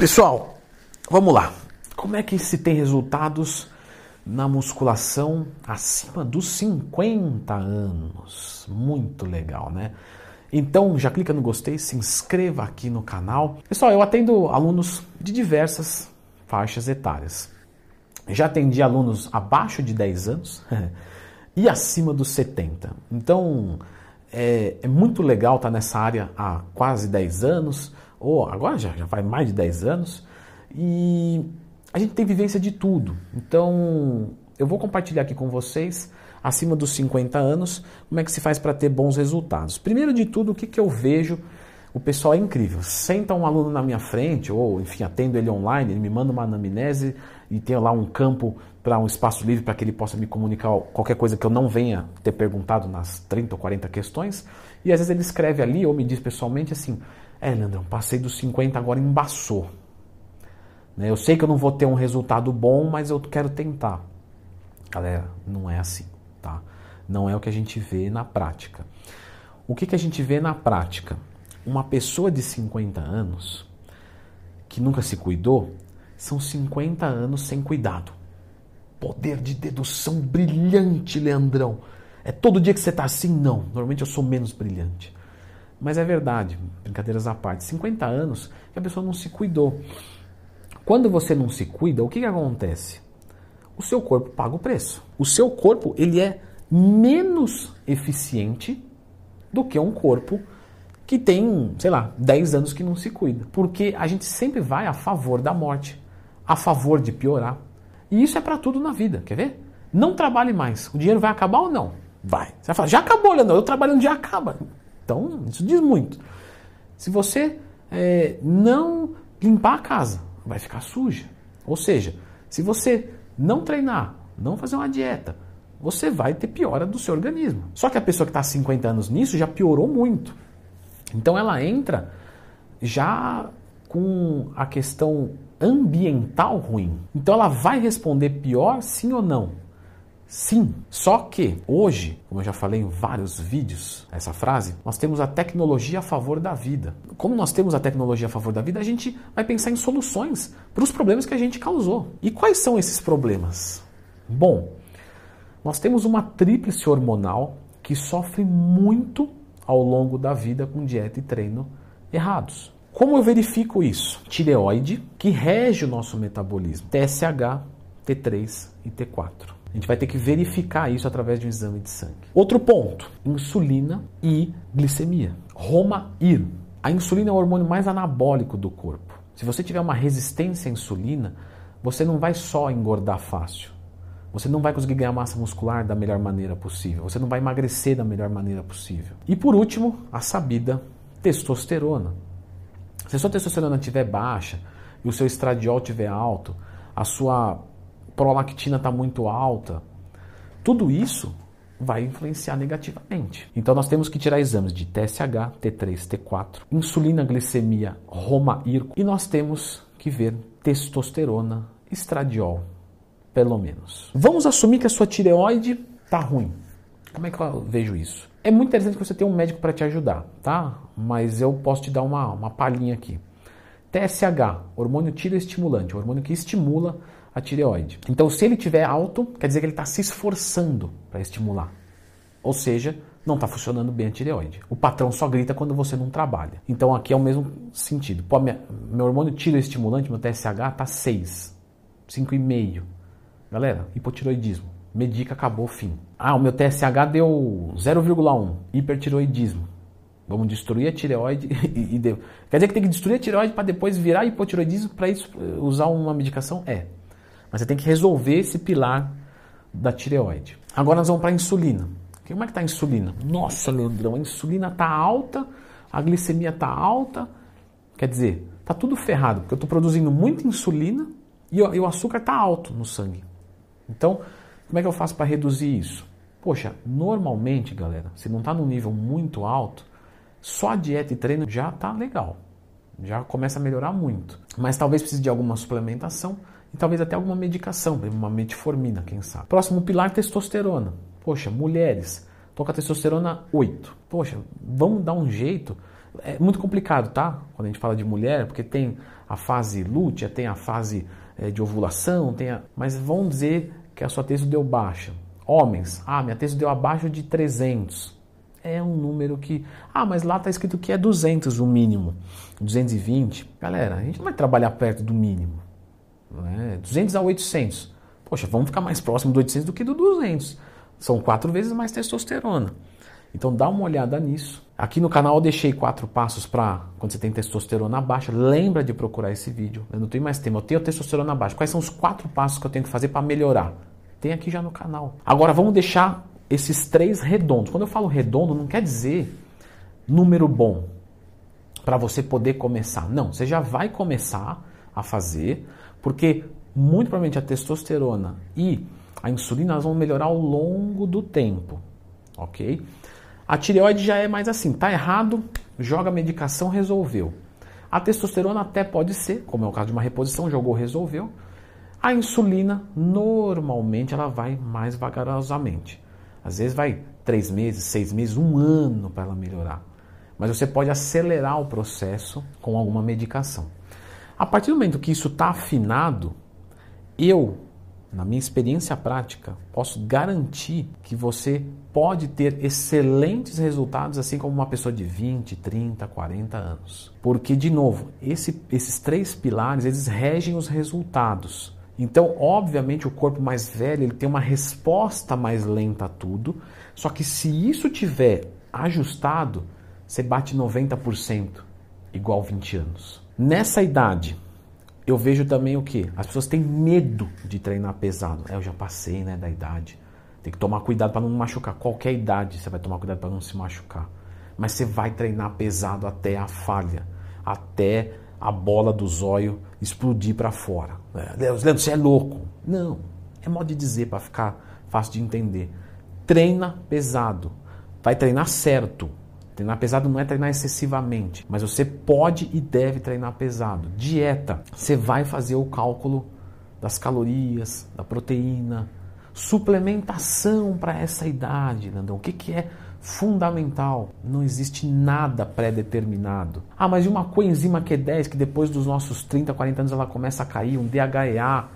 Pessoal, vamos lá. Como é que se tem resultados na musculação acima dos 50 anos? Muito legal, né? Então já clica no gostei, se inscreva aqui no canal. Pessoal, eu atendo alunos de diversas faixas etárias. Já atendi alunos abaixo de 10 anos e acima dos 70. Então é, é, muito legal estar nessa área há quase 10 anos, ou agora já, já vai mais de 10 anos, e a gente tem vivência de tudo. Então eu vou compartilhar aqui com vocês, acima dos 50 anos, como é que se faz para ter bons resultados. Primeiro de tudo, o que, que eu vejo o pessoal é incrível. Senta um aluno na minha frente, ou enfim, atendo ele online, ele me manda uma anamnese e tem lá um campo para um espaço livre para que ele possa me comunicar qualquer coisa que eu não venha ter perguntado nas 30 ou 40 questões. E às vezes ele escreve ali ou me diz pessoalmente assim: É, Leandrão, passei dos 50, agora embaçou. Né? Eu sei que eu não vou ter um resultado bom, mas eu quero tentar. Galera, não é assim, tá? Não é o que a gente vê na prática. O que, que a gente vê na prática? uma pessoa de 50 anos que nunca se cuidou, são 50 anos sem cuidado. Poder de dedução brilhante, Leandrão. É todo dia que você está assim? Não. Normalmente eu sou menos brilhante. Mas é verdade, brincadeiras à parte. 50 anos que a pessoa não se cuidou. Quando você não se cuida, o que, que acontece? O seu corpo paga o preço. O seu corpo ele é menos eficiente do que um corpo que tem, sei lá, 10 anos que não se cuida. Porque a gente sempre vai a favor da morte, a favor de piorar. E isso é para tudo na vida, quer ver? Não trabalhe mais. O dinheiro vai acabar ou não? Vai. Você vai falar, já acabou, Leandro, eu trabalhando já acaba. Então, isso diz muito. Se você é, não limpar a casa, vai ficar suja. Ou seja, se você não treinar, não fazer uma dieta, você vai ter piora do seu organismo. Só que a pessoa que está há 50 anos nisso já piorou muito. Então ela entra já com a questão ambiental ruim. Então ela vai responder pior, sim ou não? Sim. Só que hoje, como eu já falei em vários vídeos, essa frase, nós temos a tecnologia a favor da vida. Como nós temos a tecnologia a favor da vida, a gente vai pensar em soluções para os problemas que a gente causou. E quais são esses problemas? Bom, nós temos uma tríplice hormonal que sofre muito ao longo da vida com dieta e treino errados. Como eu verifico isso? Tireoide, que rege o nosso metabolismo, TSH, T3 e T4. A gente vai ter que verificar isso através de um exame de sangue. Outro ponto: insulina e glicemia. Roma-IR. A insulina é o hormônio mais anabólico do corpo. Se você tiver uma resistência à insulina, você não vai só engordar fácil. Você não vai conseguir ganhar massa muscular da melhor maneira possível. Você não vai emagrecer da melhor maneira possível. E por último, a sabida testosterona. Se a sua testosterona estiver baixa e o seu estradiol estiver alto, a sua prolactina está muito alta, tudo isso vai influenciar negativamente. Então nós temos que tirar exames de TSH, T3, T4, insulina, glicemia, Roma, IRCO e nós temos que ver testosterona, estradiol pelo menos. Vamos assumir que a sua tireoide está ruim. Como é que eu vejo isso? É muito interessante que você tenha um médico para te ajudar, tá? Mas eu posso te dar uma, uma palhinha aqui. TSH, hormônio tireoestimulante, hormônio que estimula a tireoide. Então, se ele tiver alto, quer dizer que ele está se esforçando para estimular. Ou seja, não está funcionando bem a tireoide. O patrão só grita quando você não trabalha. Então, aqui é o mesmo sentido. Pô, minha, meu hormônio tireoestimulante, meu TSH, está 6, 5,5. Galera, hipotiroidismo. Medica, acabou, fim. Ah, o meu TSH deu 0,1. Hipertiroidismo. Vamos destruir a tireoide e, e deu. Quer dizer que tem que destruir a tireoide para depois virar hipotiroidismo para isso usar uma medicação? É. Mas você tem que resolver esse pilar da tireoide. Agora nós vamos para a insulina. Como é que está a insulina? Nossa, Leandrão, a insulina está alta, a glicemia está alta. Quer dizer, está tudo ferrado, porque eu estou produzindo muita insulina e o açúcar está alto no sangue. Então, como é que eu faço para reduzir isso? Poxa, normalmente, galera, se não está num nível muito alto, só dieta e treino já está legal. Já começa a melhorar muito. Mas talvez precise de alguma suplementação e talvez até alguma medicação, uma metformina, quem sabe. Próximo pilar, testosterona. Poxa, mulheres, tô com a testosterona 8. Poxa, vamos dar um jeito. É muito complicado, tá? Quando a gente fala de mulher, porque tem a fase lútea, tem a fase é, de ovulação, tem a... mas vão dizer que a sua testo deu baixa. Homens, ah, minha testo deu abaixo de 300. É um número que, ah, mas lá está escrito que é 200 o mínimo, 220. Galera, a gente não vai trabalhar perto do mínimo. Né? 200 a 800. Poxa, vamos ficar mais próximo do 800 do que do 200. São quatro vezes mais testosterona. Então dá uma olhada nisso. Aqui no canal eu deixei quatro passos para quando você tem testosterona baixa. Lembra de procurar esse vídeo. Eu não tenho mais tempo. Eu tenho testosterona baixa. Quais são os quatro passos que eu tenho que fazer para melhorar? Tem aqui já no canal. Agora vamos deixar esses três redondos. Quando eu falo redondo, não quer dizer número bom para você poder começar. Não, você já vai começar a fazer, porque muito provavelmente a testosterona e a insulina vão melhorar ao longo do tempo, ok? A tireoide já é mais assim, tá errado, joga a medicação, resolveu. A testosterona até pode ser, como é o caso de uma reposição, jogou, resolveu. A insulina, normalmente, ela vai mais vagarosamente. Às vezes vai três meses, seis meses, um ano para ela melhorar. Mas você pode acelerar o processo com alguma medicação. A partir do momento que isso está afinado, eu na minha experiência prática, posso garantir que você pode ter excelentes resultados, assim como uma pessoa de 20, 30, 40 anos. Porque, de novo, esse, esses três pilares, eles regem os resultados. Então, obviamente, o corpo mais velho ele tem uma resposta mais lenta a tudo, só que se isso tiver ajustado, você bate 90%, igual 20 anos. Nessa idade, eu vejo também o que? As pessoas têm medo de treinar pesado. É, eu já passei né, da idade. Tem que tomar cuidado para não machucar. Qualquer idade você vai tomar cuidado para não se machucar. Mas você vai treinar pesado até a falha, até a bola do zóio explodir para fora. É, Leandro, você é louco. Não, é modo de dizer para ficar fácil de entender. Treina pesado. Vai treinar certo. Treinar pesado não é treinar excessivamente, mas você pode e deve treinar pesado. Dieta, você vai fazer o cálculo das calorias, da proteína, suplementação para essa idade, Nandão. O que, que é fundamental? Não existe nada pré-determinado. Ah, mas e uma coenzima Q10 que depois dos nossos 30, 40 anos ela começa a cair, um DHEA.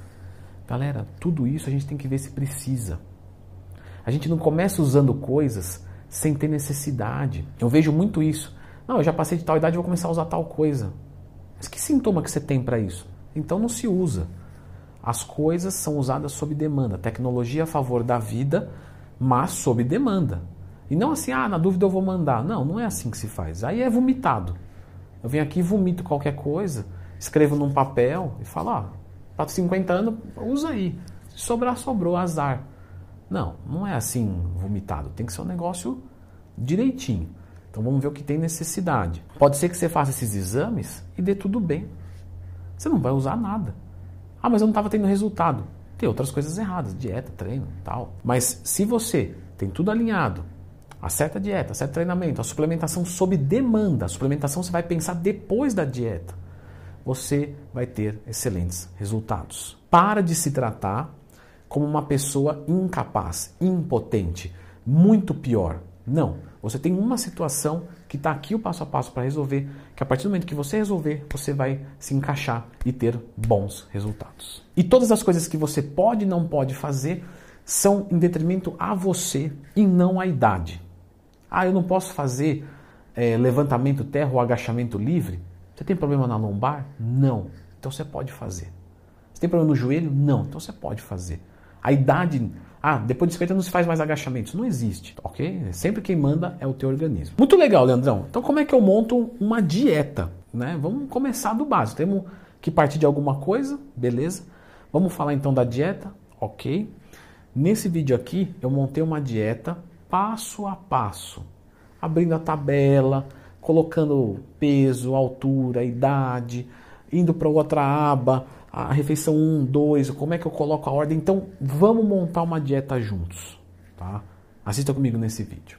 Galera, tudo isso a gente tem que ver se precisa. A gente não começa usando coisas sem ter necessidade. Eu vejo muito isso. Não, eu já passei de tal idade, vou começar a usar tal coisa. Mas que sintoma que você tem para isso? Então não se usa. As coisas são usadas sob demanda. Tecnologia a favor da vida, mas sob demanda. E não assim, ah, na dúvida eu vou mandar. Não, não é assim que se faz. Aí é vomitado. Eu venho aqui vomito qualquer coisa, escrevo num papel e falo, ah, 50 anos, usa aí. Se sobrar, sobrou, azar. Não, não é assim vomitado. Tem que ser um negócio direitinho. Então vamos ver o que tem necessidade. Pode ser que você faça esses exames e dê tudo bem. Você não vai usar nada. Ah, mas eu não estava tendo resultado. Tem outras coisas erradas, dieta, treino, tal. Mas se você tem tudo alinhado, acerta a dieta, acerta o treinamento, a suplementação sob demanda, a suplementação você vai pensar depois da dieta, você vai ter excelentes resultados. Para de se tratar como uma pessoa incapaz, impotente, muito pior. Não. Você tem uma situação que está aqui o passo a passo para resolver, que a partir do momento que você resolver, você vai se encaixar e ter bons resultados. E todas as coisas que você pode e não pode fazer são em detrimento a você e não à idade. Ah, eu não posso fazer é, levantamento terra ou agachamento livre? Você tem problema na lombar? Não. Então você pode fazer. Você tem problema no joelho? Não. Então você pode fazer. A idade. Ah, depois de 50 anos se faz mais agachamentos. Não existe, ok? Sempre quem manda é o teu organismo. Muito legal, Leandrão. Então, como é que eu monto uma dieta? Né? Vamos começar do básico. Temos que partir de alguma coisa, beleza? Vamos falar então da dieta, ok? Nesse vídeo aqui, eu montei uma dieta passo a passo, abrindo a tabela, colocando peso, altura, idade, indo para outra aba, a refeição 1, 2, como é que eu coloco a ordem. Então, vamos montar uma dieta juntos, tá? Assista comigo nesse vídeo.